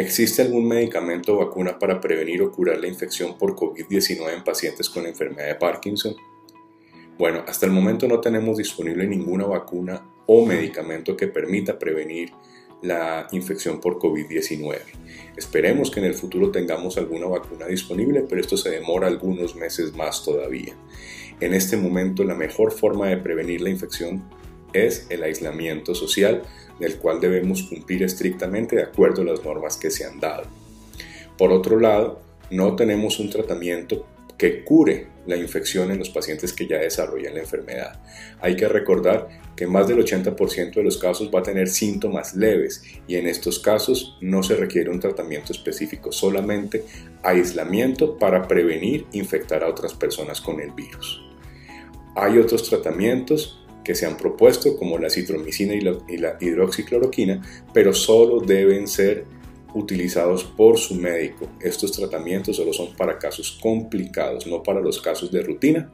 ¿Existe algún medicamento o vacuna para prevenir o curar la infección por COVID-19 en pacientes con enfermedad de Parkinson? Bueno, hasta el momento no tenemos disponible ninguna vacuna o medicamento que permita prevenir la infección por COVID-19. Esperemos que en el futuro tengamos alguna vacuna disponible, pero esto se demora algunos meses más todavía. En este momento la mejor forma de prevenir la infección es el aislamiento social, del cual debemos cumplir estrictamente de acuerdo a las normas que se han dado. Por otro lado, no tenemos un tratamiento que cure la infección en los pacientes que ya desarrollan la enfermedad. Hay que recordar que más del 80% de los casos va a tener síntomas leves y en estos casos no se requiere un tratamiento específico, solamente aislamiento para prevenir infectar a otras personas con el virus. Hay otros tratamientos que se han propuesto como la citromicina y la, hidroxicloroquina, pero solo deben ser utilizados por su médico. Estos tratamientos solo son para casos complicados, no para los casos de rutina.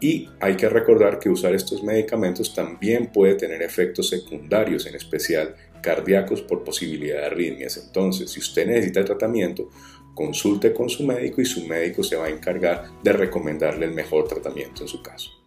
Y hay que recordar que usar estos medicamentos también puede tener efectos secundarios, en especial cardíacos por posibilidad de arritmias. Entonces, si usted necesita tratamiento, consulte con su médico y su médico se va a encargar de recomendarle el mejor tratamiento en su caso.